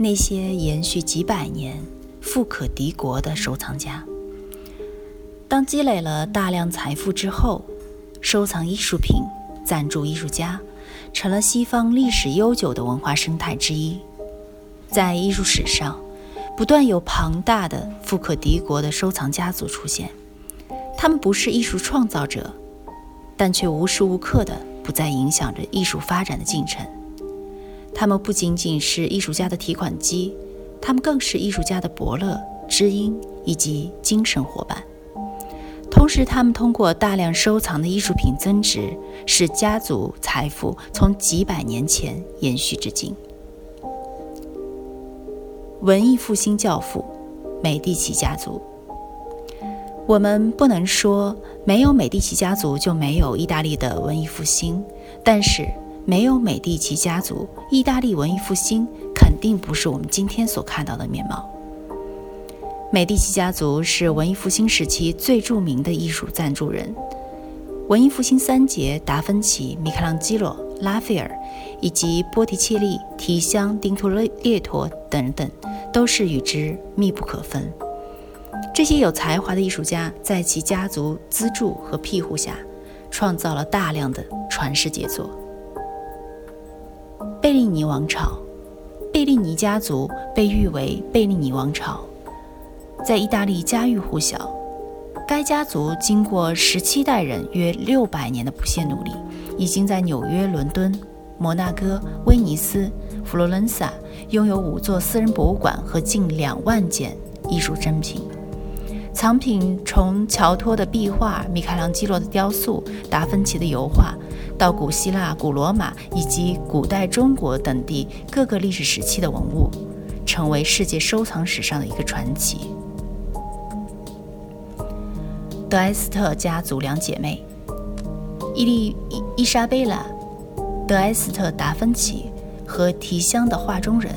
那些延续几百年、富可敌国的收藏家，当积累了大量财富之后，收藏艺术品、赞助艺术家，成了西方历史悠久的文化生态之一。在艺术史上，不断有庞大的富可敌国的收藏家族出现。他们不是艺术创造者，但却无时无刻的不再影响着艺术发展的进程。他们不仅仅是艺术家的提款机，他们更是艺术家的伯乐、知音以及精神伙伴。同时，他们通过大量收藏的艺术品增值，使家族财富从几百年前延续至今。文艺复兴教父美第奇家族，我们不能说没有美第奇家族就没有意大利的文艺复兴，但是。没有美第奇家族，意大利文艺复兴肯定不是我们今天所看到的面貌。美第奇家族是文艺复兴时期最著名的艺术赞助人，文艺复兴三杰达芬奇、米开朗基罗、拉斐尔以及波提切利、提香、丁托列托等等，都是与之密不可分。这些有才华的艺术家在其家族资助和庇护下，创造了大量的传世杰作。贝利尼王朝，贝利尼家族被誉为贝利尼王朝，在意大利家喻户晓。该家族经过十七代人约六百年的不懈努力，已经在纽约、伦敦、摩纳哥、威尼斯、佛罗伦萨拥有五座私人博物馆和近两万件艺术珍品。藏品从乔托的壁画、米开朗基罗的雕塑、达芬奇的油画。到古希腊、古罗马以及古代中国等地各个历史时期的文物，成为世界收藏史上的一个传奇。德埃斯特家族两姐妹，伊丽伊伊莎贝拉·德埃斯特达芬奇和提香的画中人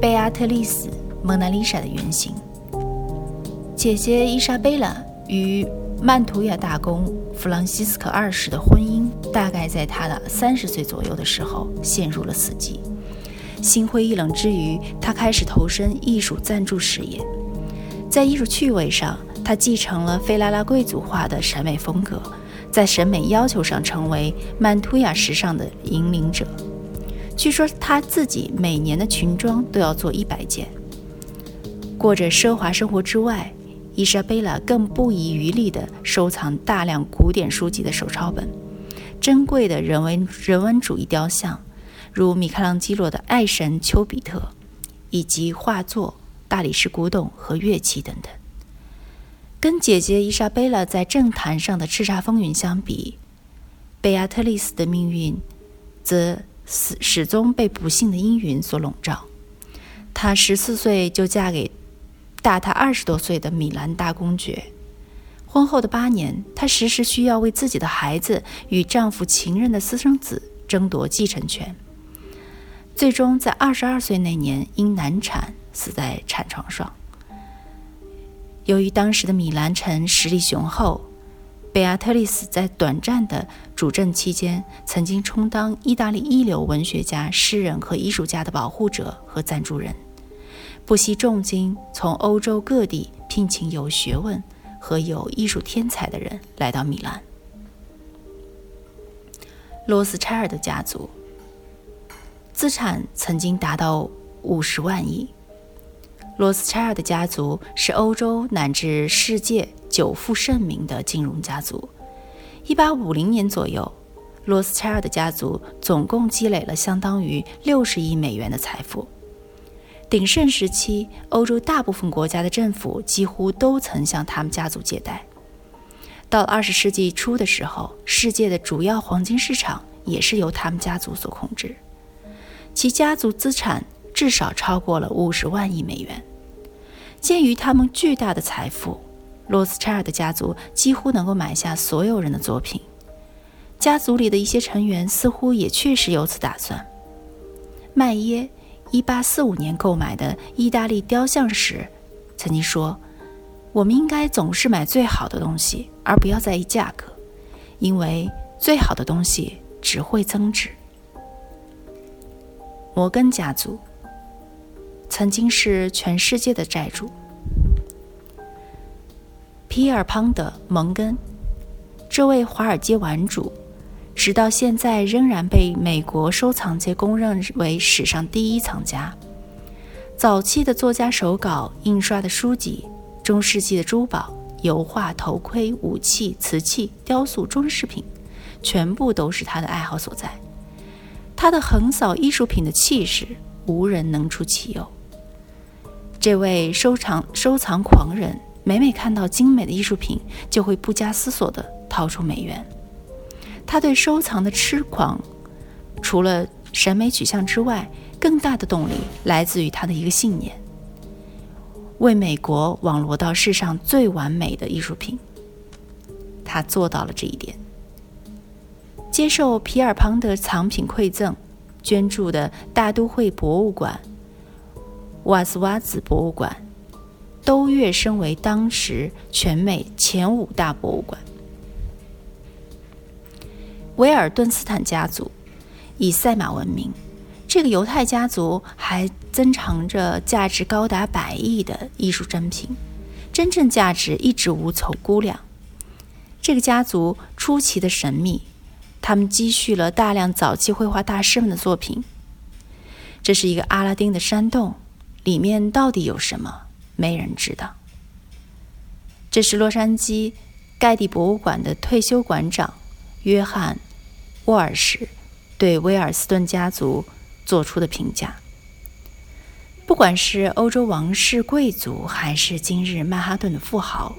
贝阿特丽斯·蒙娜丽莎的原型。姐姐伊莎贝拉与曼图亚大公弗朗西斯科二世的婚姻大概在他的三十岁左右的时候陷入了死寂。心灰意冷之余，他开始投身艺术赞助事业。在艺术趣味上，他继承了费拉拉贵族化的审美风格，在审美要求上成为曼图亚时尚的引领者。据说他自己每年的裙装都要做一百件。过着奢华生活之外。伊莎贝拉更不遗余力地收藏大量古典书籍的手抄本、珍贵的人文人文主义雕像，如米开朗基罗的爱神丘比特，以及画作、大理石古董和乐器等等。跟姐姐伊莎贝拉在政坛上的叱咤风云相比，贝亚特丽斯的命运则始始终被不幸的阴云所笼罩。她十四岁就嫁给。大她二十多岁的米兰大公爵，婚后的八年，她时时需要为自己的孩子与丈夫情人的私生子争夺继承权。最终，在二十二岁那年因难产死在产床上。由于当时的米兰城实力雄厚，贝阿特丽斯在短暂的主政期间，曾经充当意大利一流文学家、诗人和艺术家的保护者和赞助人。不惜重金从欧洲各地聘请有学问和有艺术天才的人来到米兰。罗斯柴尔德家族资产曾经达到五十万亿。罗斯柴尔德家族是欧洲乃至世界久负盛名的金融家族。一八五零年左右，罗斯柴尔德家族总共积累了相当于六十亿美元的财富。鼎盛时期，欧洲大部分国家的政府几乎都曾向他们家族借贷。到了二十世纪初的时候，世界的主要黄金市场也是由他们家族所控制。其家族资产至少超过了五十万亿美元。鉴于他们巨大的财富，罗斯柴尔德家族几乎能够买下所有人的作品。家族里的一些成员似乎也确实有此打算。麦耶1845年购买的意大利雕像时，曾经说：“我们应该总是买最好的东西，而不要在意价格，因为最好的东西只会增值。”摩根家族曾经是全世界的债主。皮尔庞德·蒙根，这位华尔街玩主，直到现在仍然被美国收藏界公认为史上第一藏家。早期的作家手稿、印刷的书籍、中世纪的珠宝、油画、头盔、武器、瓷器、雕塑、装饰品，全部都是他的爱好所在。他的横扫艺术品的气势，无人能出其右。这位收藏收藏狂人，每每看到精美的艺术品，就会不加思索地掏出美元。他对收藏的痴狂，除了审美取向之外，更大的动力来自于他的一个信念：为美国网罗到世上最完美的艺术品。他做到了这一点。接受皮尔庞德藏品馈赠，捐助的大都会博物馆、瓦斯瓦兹博物馆，都跃升为当时全美前五大博物馆。维尔顿斯坦家族以赛马闻名，这个犹太家族还珍藏着价值高达百亿的艺术珍品，真正价值一直无从估量。这个家族出奇的神秘。他们积蓄了大量早期绘画大师们的作品。这是一个阿拉丁的山洞，里面到底有什么？没人知道。这是洛杉矶盖蒂博物馆的退休馆长约翰·沃尔什对威尔斯顿家族做出的评价。不管是欧洲王室贵族，还是今日曼哈顿的富豪。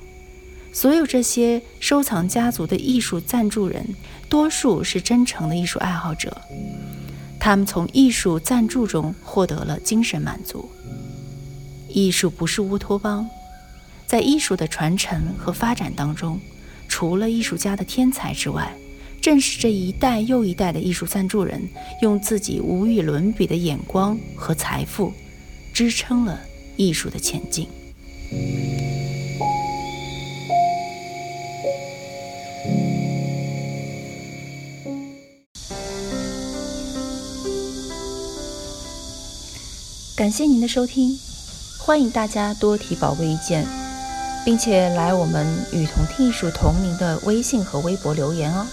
所有这些收藏家族的艺术赞助人，多数是真诚的艺术爱好者。他们从艺术赞助中获得了精神满足。艺术不是乌托邦，在艺术的传承和发展当中，除了艺术家的天才之外，正是这一代又一代的艺术赞助人，用自己无与伦比的眼光和财富，支撑了艺术的前进。感谢您的收听，欢迎大家多提宝贵意见，并且来我们“与同听艺术”同名的微信和微博留言哦。